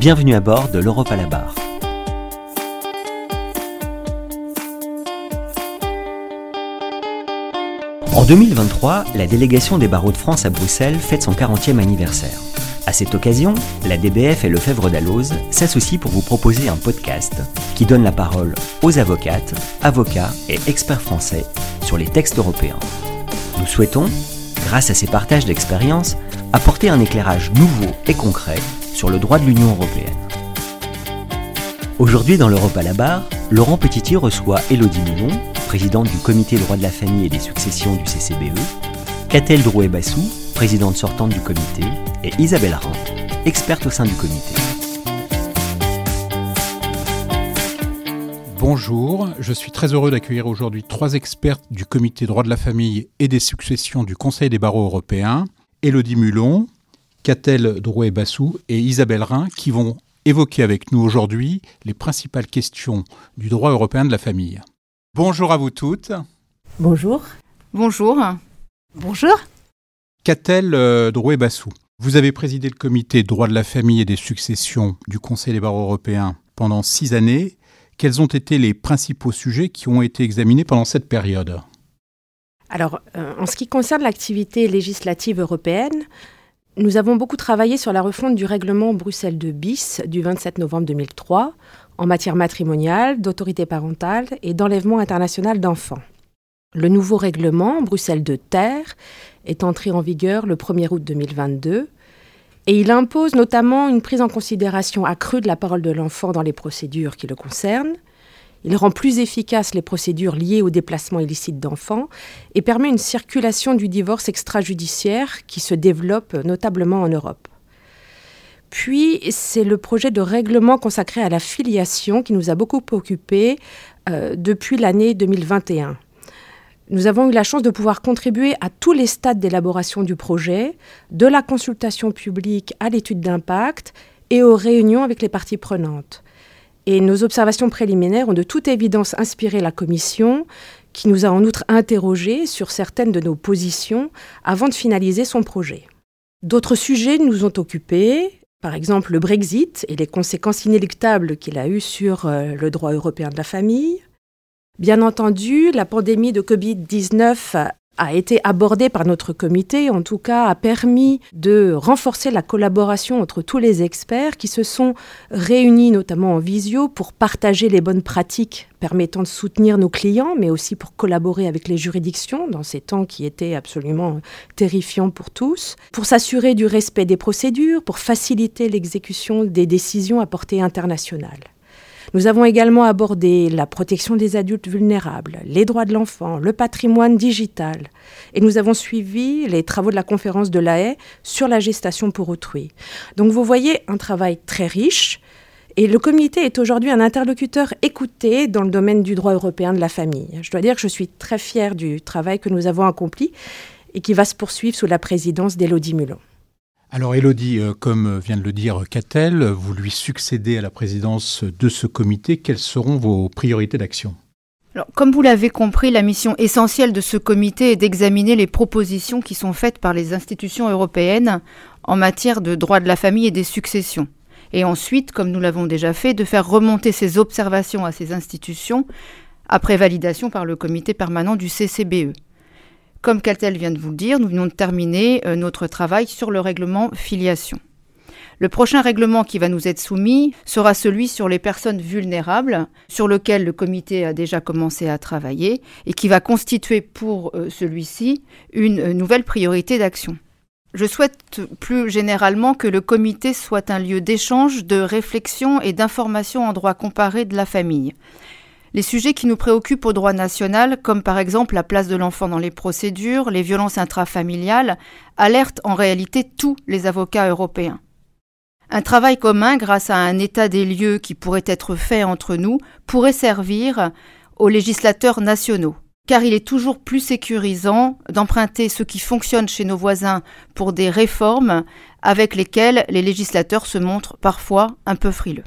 Bienvenue à bord de l'Europe à la barre. En 2023, la délégation des barreaux de France à Bruxelles fête son 40e anniversaire. À cette occasion, la DBF et le Fèvre d'Alloz s'associent pour vous proposer un podcast qui donne la parole aux avocates, avocats et experts français sur les textes européens. Nous souhaitons, grâce à ces partages d'expériences, apporter un éclairage nouveau et concret sur le droit de l'Union européenne. Aujourd'hui dans l'Europe à la barre, Laurent Petitier reçoit Elodie Milon, présidente du comité droit de la famille et des successions du CCBE, Catel Drouet-Bassou, présidente sortante du comité, et Isabelle Rhin, experte au sein du comité. Bonjour, je suis très heureux d'accueillir aujourd'hui trois expertes du comité droit de la famille et des successions du Conseil des barreaux européens, Elodie Mulon, Catel Drouet-Bassou et Isabelle Rhin, qui vont évoquer avec nous aujourd'hui les principales questions du droit européen de la famille. Bonjour à vous toutes. Bonjour. Bonjour. Bonjour. Catel euh, Drouet-Bassou, vous avez présidé le comité droit de la famille et des successions du Conseil des barreaux européens pendant six années. Quels ont été les principaux sujets qui ont été examinés pendant cette période? Alors, euh, en ce qui concerne l'activité législative européenne, nous avons beaucoup travaillé sur la refonte du règlement Bruxelles 2 bis du 27 novembre 2003 en matière matrimoniale, d'autorité parentale et d'enlèvement international d'enfants. Le nouveau règlement Bruxelles 2 terre est entré en vigueur le 1er août 2022 et il impose notamment une prise en considération accrue de la parole de l'enfant dans les procédures qui le concernent. Il rend plus efficaces les procédures liées au déplacement illicite d'enfants et permet une circulation du divorce extrajudiciaire qui se développe notablement en Europe. Puis, c'est le projet de règlement consacré à la filiation qui nous a beaucoup occupés euh, depuis l'année 2021. Nous avons eu la chance de pouvoir contribuer à tous les stades d'élaboration du projet, de la consultation publique à l'étude d'impact et aux réunions avec les parties prenantes. Et nos observations préliminaires ont de toute évidence inspiré la Commission, qui nous a en outre interrogés sur certaines de nos positions avant de finaliser son projet. D'autres sujets nous ont occupés, par exemple le Brexit et les conséquences inéluctables qu'il a eues sur euh, le droit européen de la famille, Bien entendu, la pandémie de Covid-19 a été abordée par notre comité, en tout cas a permis de renforcer la collaboration entre tous les experts qui se sont réunis notamment en visio pour partager les bonnes pratiques permettant de soutenir nos clients, mais aussi pour collaborer avec les juridictions dans ces temps qui étaient absolument terrifiants pour tous, pour s'assurer du respect des procédures, pour faciliter l'exécution des décisions à portée internationale. Nous avons également abordé la protection des adultes vulnérables, les droits de l'enfant, le patrimoine digital. Et nous avons suivi les travaux de la conférence de la haie sur la gestation pour autrui. Donc vous voyez un travail très riche. Et le comité est aujourd'hui un interlocuteur écouté dans le domaine du droit européen de la famille. Je dois dire que je suis très fière du travail que nous avons accompli et qui va se poursuivre sous la présidence d'Élodie Mulon. Alors Elodie, euh, comme vient de le dire Catel, vous lui succédez à la présidence de ce comité. Quelles seront vos priorités d'action? Alors, comme vous l'avez compris, la mission essentielle de ce comité est d'examiner les propositions qui sont faites par les institutions européennes en matière de droit de la famille et des successions. Et ensuite, comme nous l'avons déjà fait, de faire remonter ces observations à ces institutions après validation par le comité permanent du CCBE. Comme Caltel vient de vous le dire, nous venons de terminer euh, notre travail sur le règlement filiation. Le prochain règlement qui va nous être soumis sera celui sur les personnes vulnérables, sur lequel le comité a déjà commencé à travailler et qui va constituer pour euh, celui-ci une euh, nouvelle priorité d'action. Je souhaite plus généralement que le comité soit un lieu d'échange, de réflexion et d'information en droit comparé de la famille. Les sujets qui nous préoccupent au droit national, comme par exemple la place de l'enfant dans les procédures, les violences intrafamiliales, alertent en réalité tous les avocats européens. Un travail commun, grâce à un état des lieux qui pourrait être fait entre nous, pourrait servir aux législateurs nationaux. Car il est toujours plus sécurisant d'emprunter ce qui fonctionne chez nos voisins pour des réformes avec lesquelles les législateurs se montrent parfois un peu frileux.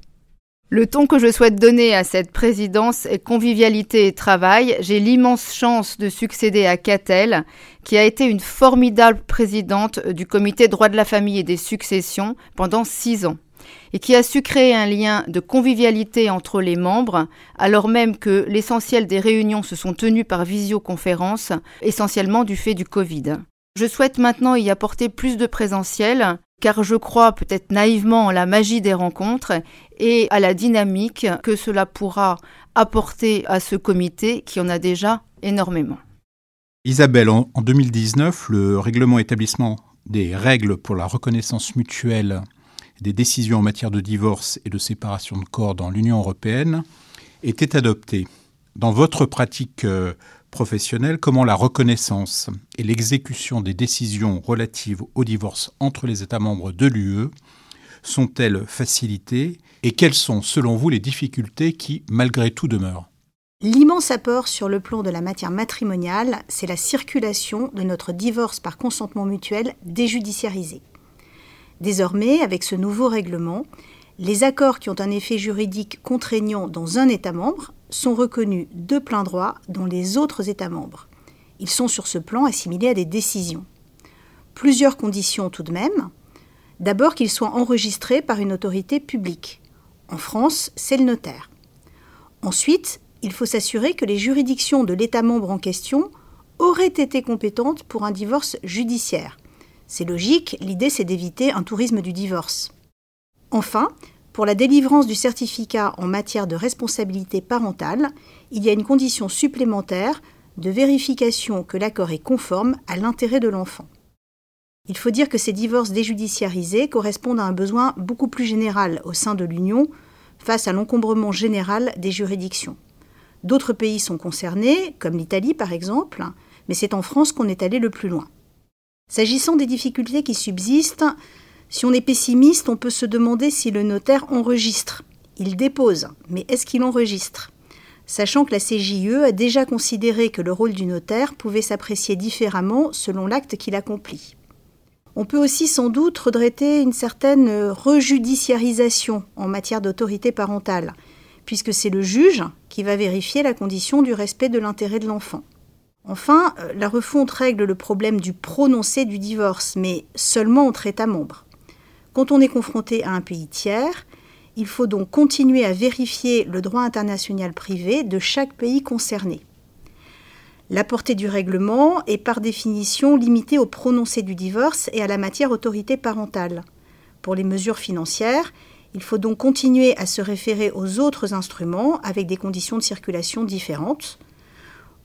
Le ton que je souhaite donner à cette présidence est convivialité et travail. J'ai l'immense chance de succéder à Catel, qui a été une formidable présidente du comité droit de la famille et des successions pendant six ans. et qui a su créer un lien de convivialité entre les membres, alors même que l'essentiel des réunions se sont tenues par visioconférence, essentiellement du fait du Covid. Je souhaite maintenant y apporter plus de présentiel, car je crois peut-être naïvement en la magie des rencontres et à la dynamique que cela pourra apporter à ce comité qui en a déjà énormément. Isabelle, en 2019, le règlement établissement des règles pour la reconnaissance mutuelle des décisions en matière de divorce et de séparation de corps dans l'Union européenne était adopté. Dans votre pratique euh, professionnelle, comment la reconnaissance et l'exécution des décisions relatives au divorce entre les États membres de l'UE sont-elles facilitées et quelles sont, selon vous, les difficultés qui, malgré tout, demeurent? L'immense apport sur le plan de la matière matrimoniale, c'est la circulation de notre divorce par consentement mutuel déjudiciarisé. Désormais, avec ce nouveau règlement, les accords qui ont un effet juridique contraignant dans un État membre sont reconnus de plein droit dans les autres États membres. Ils sont sur ce plan assimilés à des décisions. Plusieurs conditions tout de même. D'abord qu'ils soient enregistrés par une autorité publique. En France, c'est le notaire. Ensuite, il faut s'assurer que les juridictions de l'État membre en question auraient été compétentes pour un divorce judiciaire. C'est logique, l'idée c'est d'éviter un tourisme du divorce. Enfin, pour la délivrance du certificat en matière de responsabilité parentale, il y a une condition supplémentaire de vérification que l'accord est conforme à l'intérêt de l'enfant. Il faut dire que ces divorces déjudiciarisés correspondent à un besoin beaucoup plus général au sein de l'Union face à l'encombrement général des juridictions. D'autres pays sont concernés, comme l'Italie par exemple, mais c'est en France qu'on est allé le plus loin. S'agissant des difficultés qui subsistent, si on est pessimiste, on peut se demander si le notaire enregistre. Il dépose, mais est-ce qu'il enregistre? Sachant que la CJE a déjà considéré que le rôle du notaire pouvait s'apprécier différemment selon l'acte qu'il accomplit. On peut aussi sans doute regretter une certaine rejudiciarisation en matière d'autorité parentale, puisque c'est le juge qui va vérifier la condition du respect de l'intérêt de l'enfant. Enfin, euh, la refonte règle le problème du prononcé du divorce, mais seulement entre États membres. Quand on est confronté à un pays tiers, il faut donc continuer à vérifier le droit international privé de chaque pays concerné. La portée du règlement est par définition limitée au prononcé du divorce et à la matière autorité parentale. Pour les mesures financières, il faut donc continuer à se référer aux autres instruments avec des conditions de circulation différentes.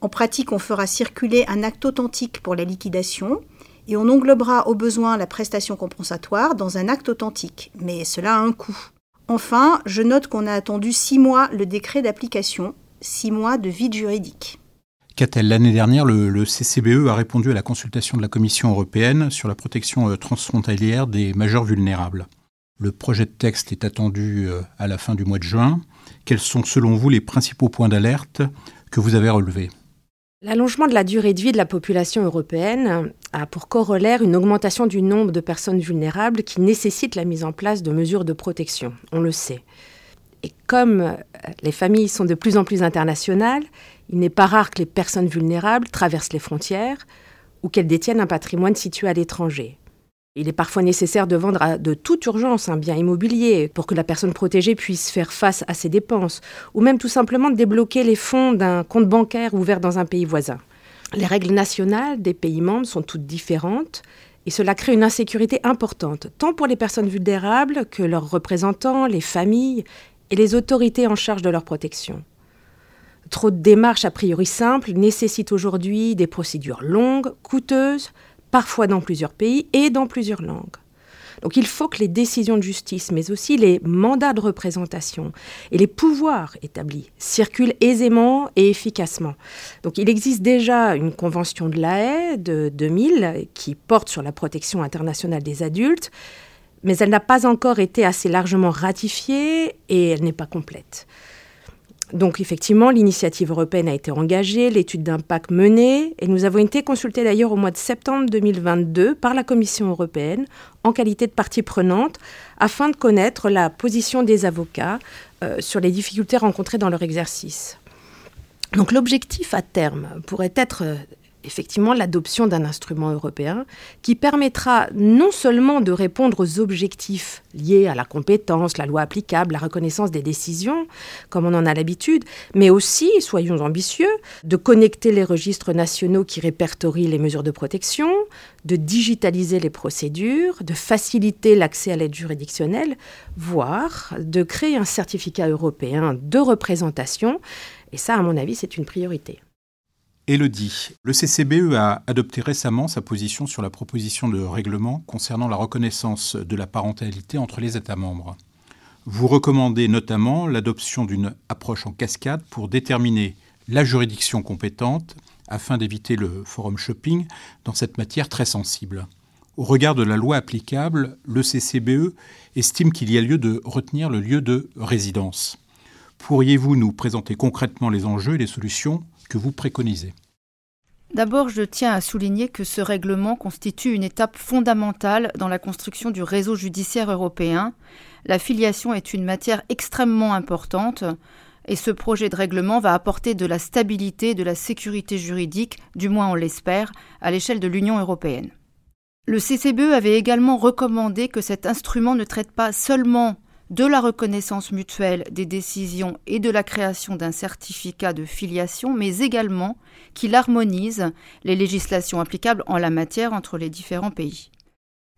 En pratique, on fera circuler un acte authentique pour la liquidation et on englobera au besoin la prestation compensatoire dans un acte authentique, mais cela a un coût. Enfin, je note qu'on a attendu six mois le décret d'application, six mois de vide juridique. Qu'a-t-elle L'année dernière, le, CCBE a répondu à la consultation de la Commission européenne sur la protection euh, transfrontalière des majeurs vulnérables. Le projet de texte est attendu euh, à la fin du mois de juin. Quels sont selon vous les principaux points d'alerte que vous avez relevés? L'allongement de la durée de vie de la population européenne a pour corollaire une augmentation du nombre de personnes vulnérables qui nécessite la mise en place de mesures de protection, on le sait. Et comme euh, les familles sont de plus en plus internationales, il n'est pas rare que les personnes vulnérables traversent les frontières ou qu'elles détiennent un patrimoine situé à l'étranger. Il est parfois nécessaire de vendre de toute urgence un bien immobilier pour que la personne protégée puisse faire face à ses dépenses, ou même tout simplement de débloquer les fonds d'un compte bancaire ouvert dans un pays voisin. Les règles nationales des pays membres sont toutes différentes et cela crée une insécurité importante, tant pour les personnes vulnérables que leurs représentants, les familles et les autorités en charge de leur protection. Trop de démarches a priori simples nécessitent aujourd'hui des procédures longues, coûteuses, parfois dans plusieurs pays et dans plusieurs langues. Donc il faut que les décisions de justice, mais aussi les mandats de représentation et les pouvoirs établis circulent aisément et efficacement. Donc il existe déjà une convention de la haie de 2000 qui porte sur la protection internationale des adultes, mais elle n'a pas encore été assez largement ratifiée et elle n'est pas complète. Donc effectivement, l'initiative européenne a été engagée, l'étude d'impact menée, et nous avons été consultés d'ailleurs au mois de septembre 2022 par la Commission européenne en qualité de partie prenante afin de connaître la position des avocats euh, sur les difficultés rencontrées dans leur exercice. Donc l'objectif à terme pourrait être euh, effectivement l'adoption d'un instrument européen qui permettra non seulement de répondre aux objectifs liés à la compétence, la loi applicable, la reconnaissance des décisions, comme on en a l'habitude, mais aussi, soyons ambitieux, de connecter les registres nationaux qui répertorient les mesures de protection, de digitaliser les procédures, de faciliter l'accès à l'aide juridictionnelle, voire de créer un certificat européen de représentation. Et ça, à mon avis, c'est une priorité. Elodie, le CCBE a adopté récemment sa position sur la proposition de règlement concernant la reconnaissance de la parentalité entre les États membres. Vous recommandez notamment l'adoption d'une approche en cascade pour déterminer la juridiction compétente afin d'éviter le forum shopping dans cette matière très sensible. Au regard de la loi applicable, le CCBE estime qu'il y a lieu de retenir le lieu de résidence. Pourriez-vous nous présenter concrètement les enjeux et les solutions que vous préconisez D'abord, je tiens à souligner que ce règlement constitue une étape fondamentale dans la construction du réseau judiciaire européen. La filiation est une matière extrêmement importante et ce projet de règlement va apporter de la stabilité, de la sécurité juridique, du moins on l'espère, à l'échelle de l'Union européenne. Le CCBE avait également recommandé que cet instrument ne traite pas seulement de la reconnaissance mutuelle des décisions et de la création d'un certificat de filiation, mais également qu'il harmonise les législations applicables en la matière entre les différents pays.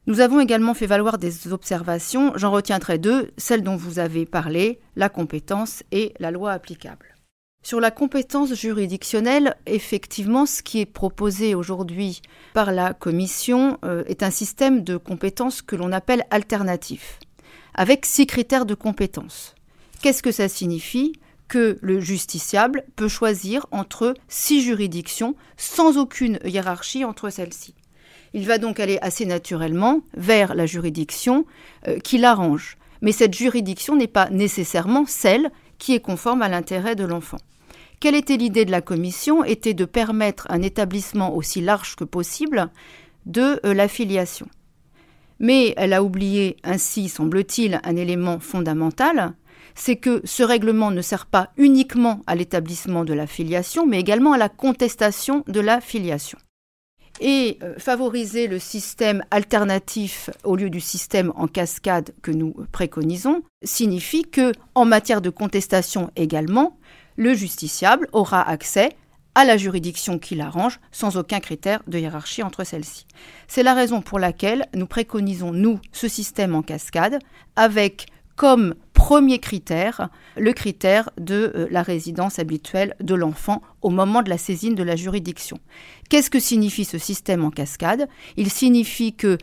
Nous avons également fait valoir des observations, j'en retiendrai deux, celles dont vous avez parlé, la compétence et la loi applicable. Sur la compétence juridictionnelle, effectivement, ce qui est proposé aujourd'hui par la Commission euh, est un système de compétences que l'on appelle alternatif avec six critères de compétence. Qu'est-ce que ça signifie que le justiciable peut choisir entre six juridictions sans aucune hiérarchie entre celles-ci? Il va donc aller assez naturellement vers la juridiction euh, qui l'arrange. Mais cette juridiction n'est pas nécessairement celle qui est conforme à l'intérêt de l'enfant. Quelle était l'idée de la commission? Était de permettre un établissement aussi large que possible de euh, l'affiliation. Mais elle a oublié ainsi, semble-t-il, un élément fondamental, c'est que ce règlement ne sert pas uniquement à l'établissement de la filiation, mais également à la contestation de la filiation. Et euh, favoriser le système alternatif au lieu du système en cascade que nous préconisons signifie que, en matière de contestation également, le justiciable aura accès à la juridiction qui l'arrange, sans aucun critère de hiérarchie entre celles-ci. C'est la raison pour laquelle nous préconisons, nous, ce système en cascade, avec comme premier critère le critère de euh, la résidence habituelle de l'enfant au moment de la saisine de la juridiction. Qu'est-ce que signifie ce système en cascade? Il signifie que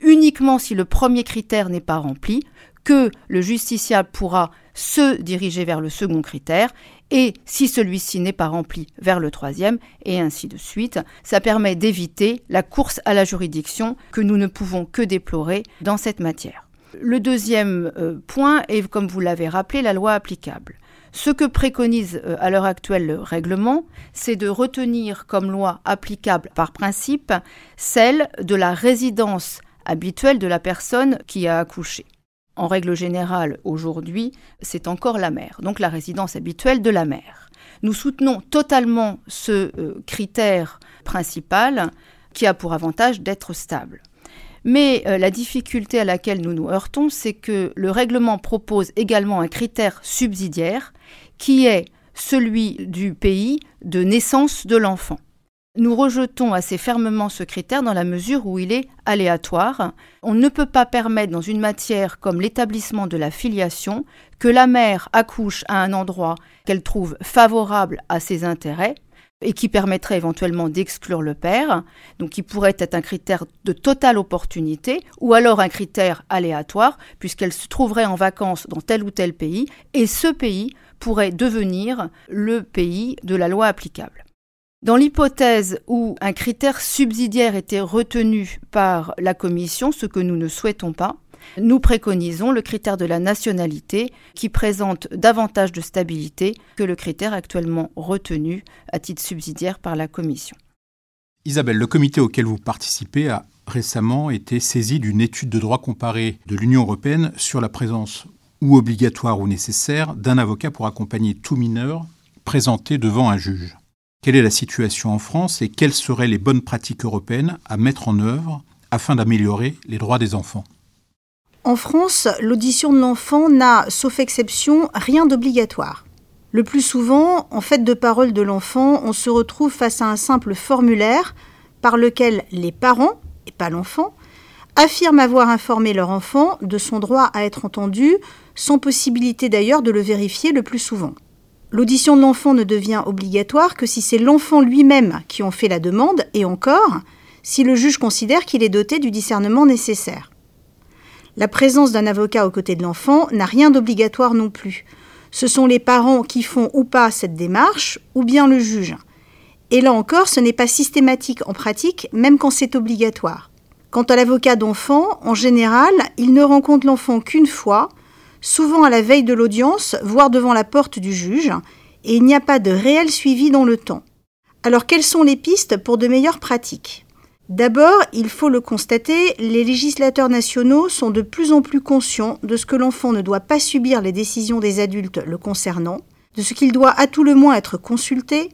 uniquement si le premier critère n'est pas rempli, que le justiciable pourra se diriger vers le second critère et si celui-ci n'est pas rempli, vers le troisième, et ainsi de suite. Ça permet d'éviter la course à la juridiction que nous ne pouvons que déplorer dans cette matière. Le deuxième euh, point est, comme vous l'avez rappelé, la loi applicable. Ce que préconise euh, à l'heure actuelle le règlement, c'est de retenir comme loi applicable par principe celle de la résidence habituelle de la personne qui a accouché en règle générale, aujourd'hui, c'est encore la mère, donc la résidence habituelle de la mère. Nous soutenons totalement ce euh, critère principal qui a pour avantage d'être stable. Mais euh, la difficulté à laquelle nous nous heurtons, c'est que le règlement propose également un critère subsidiaire qui est celui du pays de naissance de l'enfant. Nous rejetons assez fermement ce critère dans la mesure où il est aléatoire. On ne peut pas permettre dans une matière comme l'établissement de la filiation que la mère accouche à un endroit qu'elle trouve favorable à ses intérêts et qui permettrait éventuellement d'exclure le père, donc qui pourrait être un critère de totale opportunité, ou alors un critère aléatoire, puisqu'elle se trouverait en vacances dans tel ou tel pays, et ce pays pourrait devenir le pays de la loi applicable. Dans l'hypothèse où un critère subsidiaire était retenu par la Commission, ce que nous ne souhaitons pas, nous préconisons le critère de la nationalité qui présente davantage de stabilité que le critère actuellement retenu à titre subsidiaire par la Commission. Isabelle, le comité auquel vous participez a récemment été saisi d'une étude de droit comparé de l'Union européenne sur la présence ou obligatoire ou nécessaire d'un avocat pour accompagner tout mineur présenté devant un juge. Quelle est la situation en France et quelles seraient les bonnes pratiques européennes à mettre en œuvre afin d'améliorer les droits des enfants? En France, l'audition de l'enfant n'a, sauf exception, rien d'obligatoire. Le plus souvent, en fait de parole de l'enfant, on se retrouve face à un simple formulaire par lequel les parents, et pas l'enfant, affirment avoir informé leur enfant de son droit à être entendu, sans possibilité d'ailleurs de le vérifier le plus souvent. L'audition de l'enfant ne devient obligatoire que si c'est l'enfant lui-même qui en fait la demande, et encore, si le juge considère qu'il est doté du discernement nécessaire. La présence d'un avocat aux côtés de l'enfant n'a rien d'obligatoire non plus. Ce sont les parents qui font ou pas cette démarche, ou bien le juge. Et là encore, ce n'est pas systématique en pratique, même quand c'est obligatoire. Quant à l'avocat d'enfant, en général, il ne rencontre l'enfant qu'une fois, souvent à la veille de l'audience, voire devant la porte du juge, et il n'y a pas de réel suivi dans le temps. Alors quelles sont les pistes pour de meilleures pratiques? D'abord, il faut le constater, les législateurs nationaux sont de plus en plus conscients de ce que l'enfant ne doit pas subir les décisions des adultes le concernant, de ce qu'il doit à tout le moins être consulté,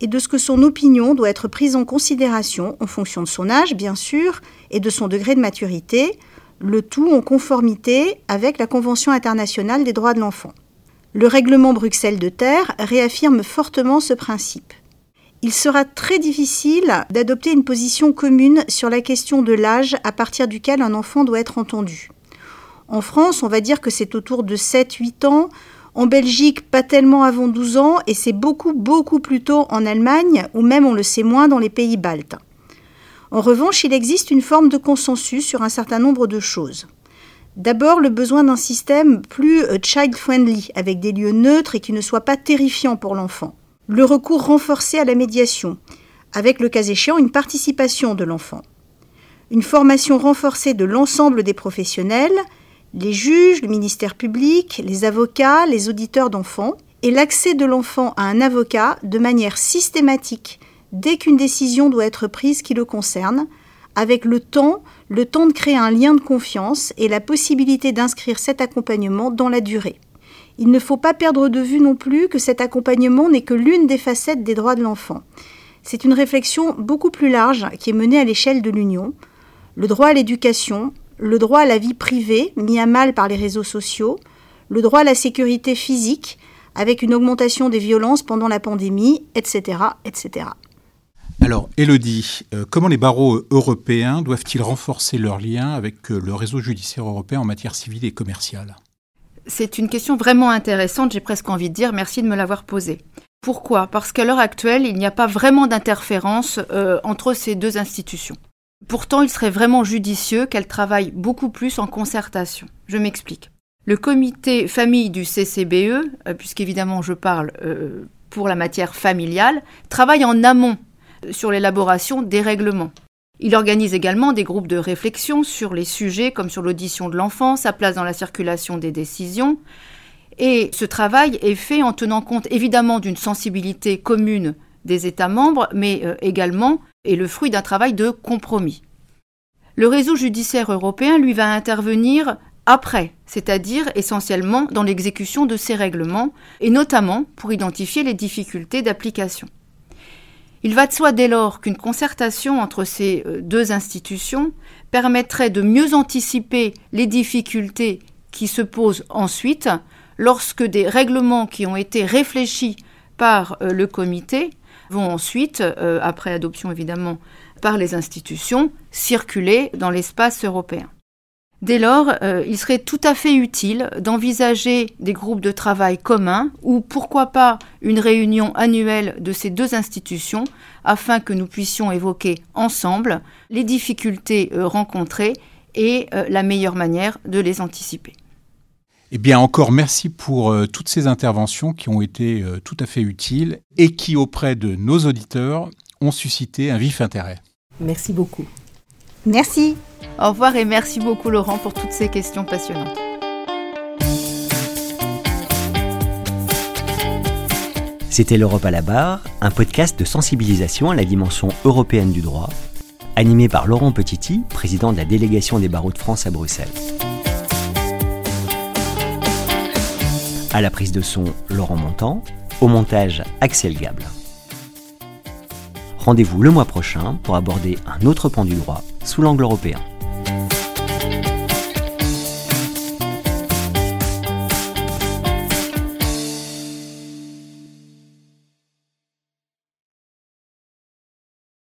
et de ce que son opinion doit être prise en considération en fonction de son âge, bien sûr, et de son degré de maturité, le tout en conformité avec la Convention internationale des droits de l'enfant. Le règlement Bruxelles de Terre réaffirme fortement ce principe. Il sera très difficile d'adopter une position commune sur la question de l'âge à partir duquel un enfant doit être entendu. En France, on va dire que c'est autour de 7-8 ans, en Belgique, pas tellement avant 12 ans, et c'est beaucoup, beaucoup plus tôt en Allemagne, ou même on le sait moins dans les pays baltes. En revanche, il existe une forme de consensus sur un certain nombre de choses. D'abord, le besoin d'un système plus euh, child-friendly, avec des lieux neutres et qui ne soient pas terrifiants pour l'enfant. Le recours renforcé à la médiation, avec le cas échéant une participation de l'enfant. Une formation renforcée de l'ensemble des professionnels, les juges, le ministère public, les avocats, les auditeurs d'enfants, et l'accès de l'enfant à un avocat de manière systématique dès qu'une décision doit être prise qui le concerne, avec le temps, le temps de créer un lien de confiance et la possibilité d'inscrire cet accompagnement dans la durée. Il ne faut pas perdre de vue non plus que cet accompagnement n'est que l'une des facettes des droits de l'enfant. C'est une réflexion beaucoup plus large qui est menée à l'échelle de l'Union. Le droit à l'éducation, le droit à la vie privée, mis à mal par les réseaux sociaux, le droit à la sécurité physique, avec une augmentation des violences pendant la pandémie, etc. etc. Alors, Elodie, euh, comment les barreaux européens doivent-ils renforcer leurs liens avec euh, le réseau judiciaire européen en matière civile et commerciale? C'est une question vraiment intéressante, j'ai presque envie de dire merci de me l'avoir posée. Pourquoi? Parce qu'à l'heure actuelle, il n'y a pas vraiment d'interférence euh, entre ces deux institutions. Pourtant, il serait vraiment judicieux qu'elles travaillent beaucoup plus en concertation. Je m'explique. Le comité famille du CCBE, puisqu'évidemment je parle pour la matière familiale, travaille en amont sur l'élaboration des règlements. Il organise également des groupes de réflexion sur les sujets comme sur l'audition de l'enfant, sa place dans la circulation des décisions. Et ce travail est fait en tenant compte évidemment d'une sensibilité commune des États membres, mais euh, également est le fruit d'un travail de compromis. Le réseau judiciaire européen, lui, va intervenir après, c'est-à-dire essentiellement dans l'exécution de ces règlements, et notamment pour identifier les difficultés d'application. Il va de soi dès lors qu'une concertation entre ces euh, deux institutions permettrait de mieux anticiper les difficultés qui se posent ensuite lorsque des règlements qui ont été réfléchis par euh, le comité vont ensuite, euh, après adoption évidemment par les institutions, circuler dans l'espace européen. Dès lors, euh, il serait tout à fait utile d'envisager des groupes de travail communs ou pourquoi pas une réunion annuelle de ces deux institutions afin que nous puissions évoquer ensemble les difficultés euh, rencontrées et euh, la meilleure manière de les anticiper. Eh bien, encore merci pour toutes ces interventions qui ont été tout à fait utiles et qui, auprès de nos auditeurs, ont suscité un vif intérêt. Merci beaucoup. Merci. Au revoir et merci beaucoup Laurent pour toutes ces questions passionnantes. C'était l'Europe à la barre, un podcast de sensibilisation à la dimension européenne du droit, animé par Laurent Petiti, président de la délégation des barreaux de France à Bruxelles. À la prise de son, Laurent Montant, au montage, Axel Gable. Rendez-vous le mois prochain pour aborder un autre pan du droit sous l'angle européen.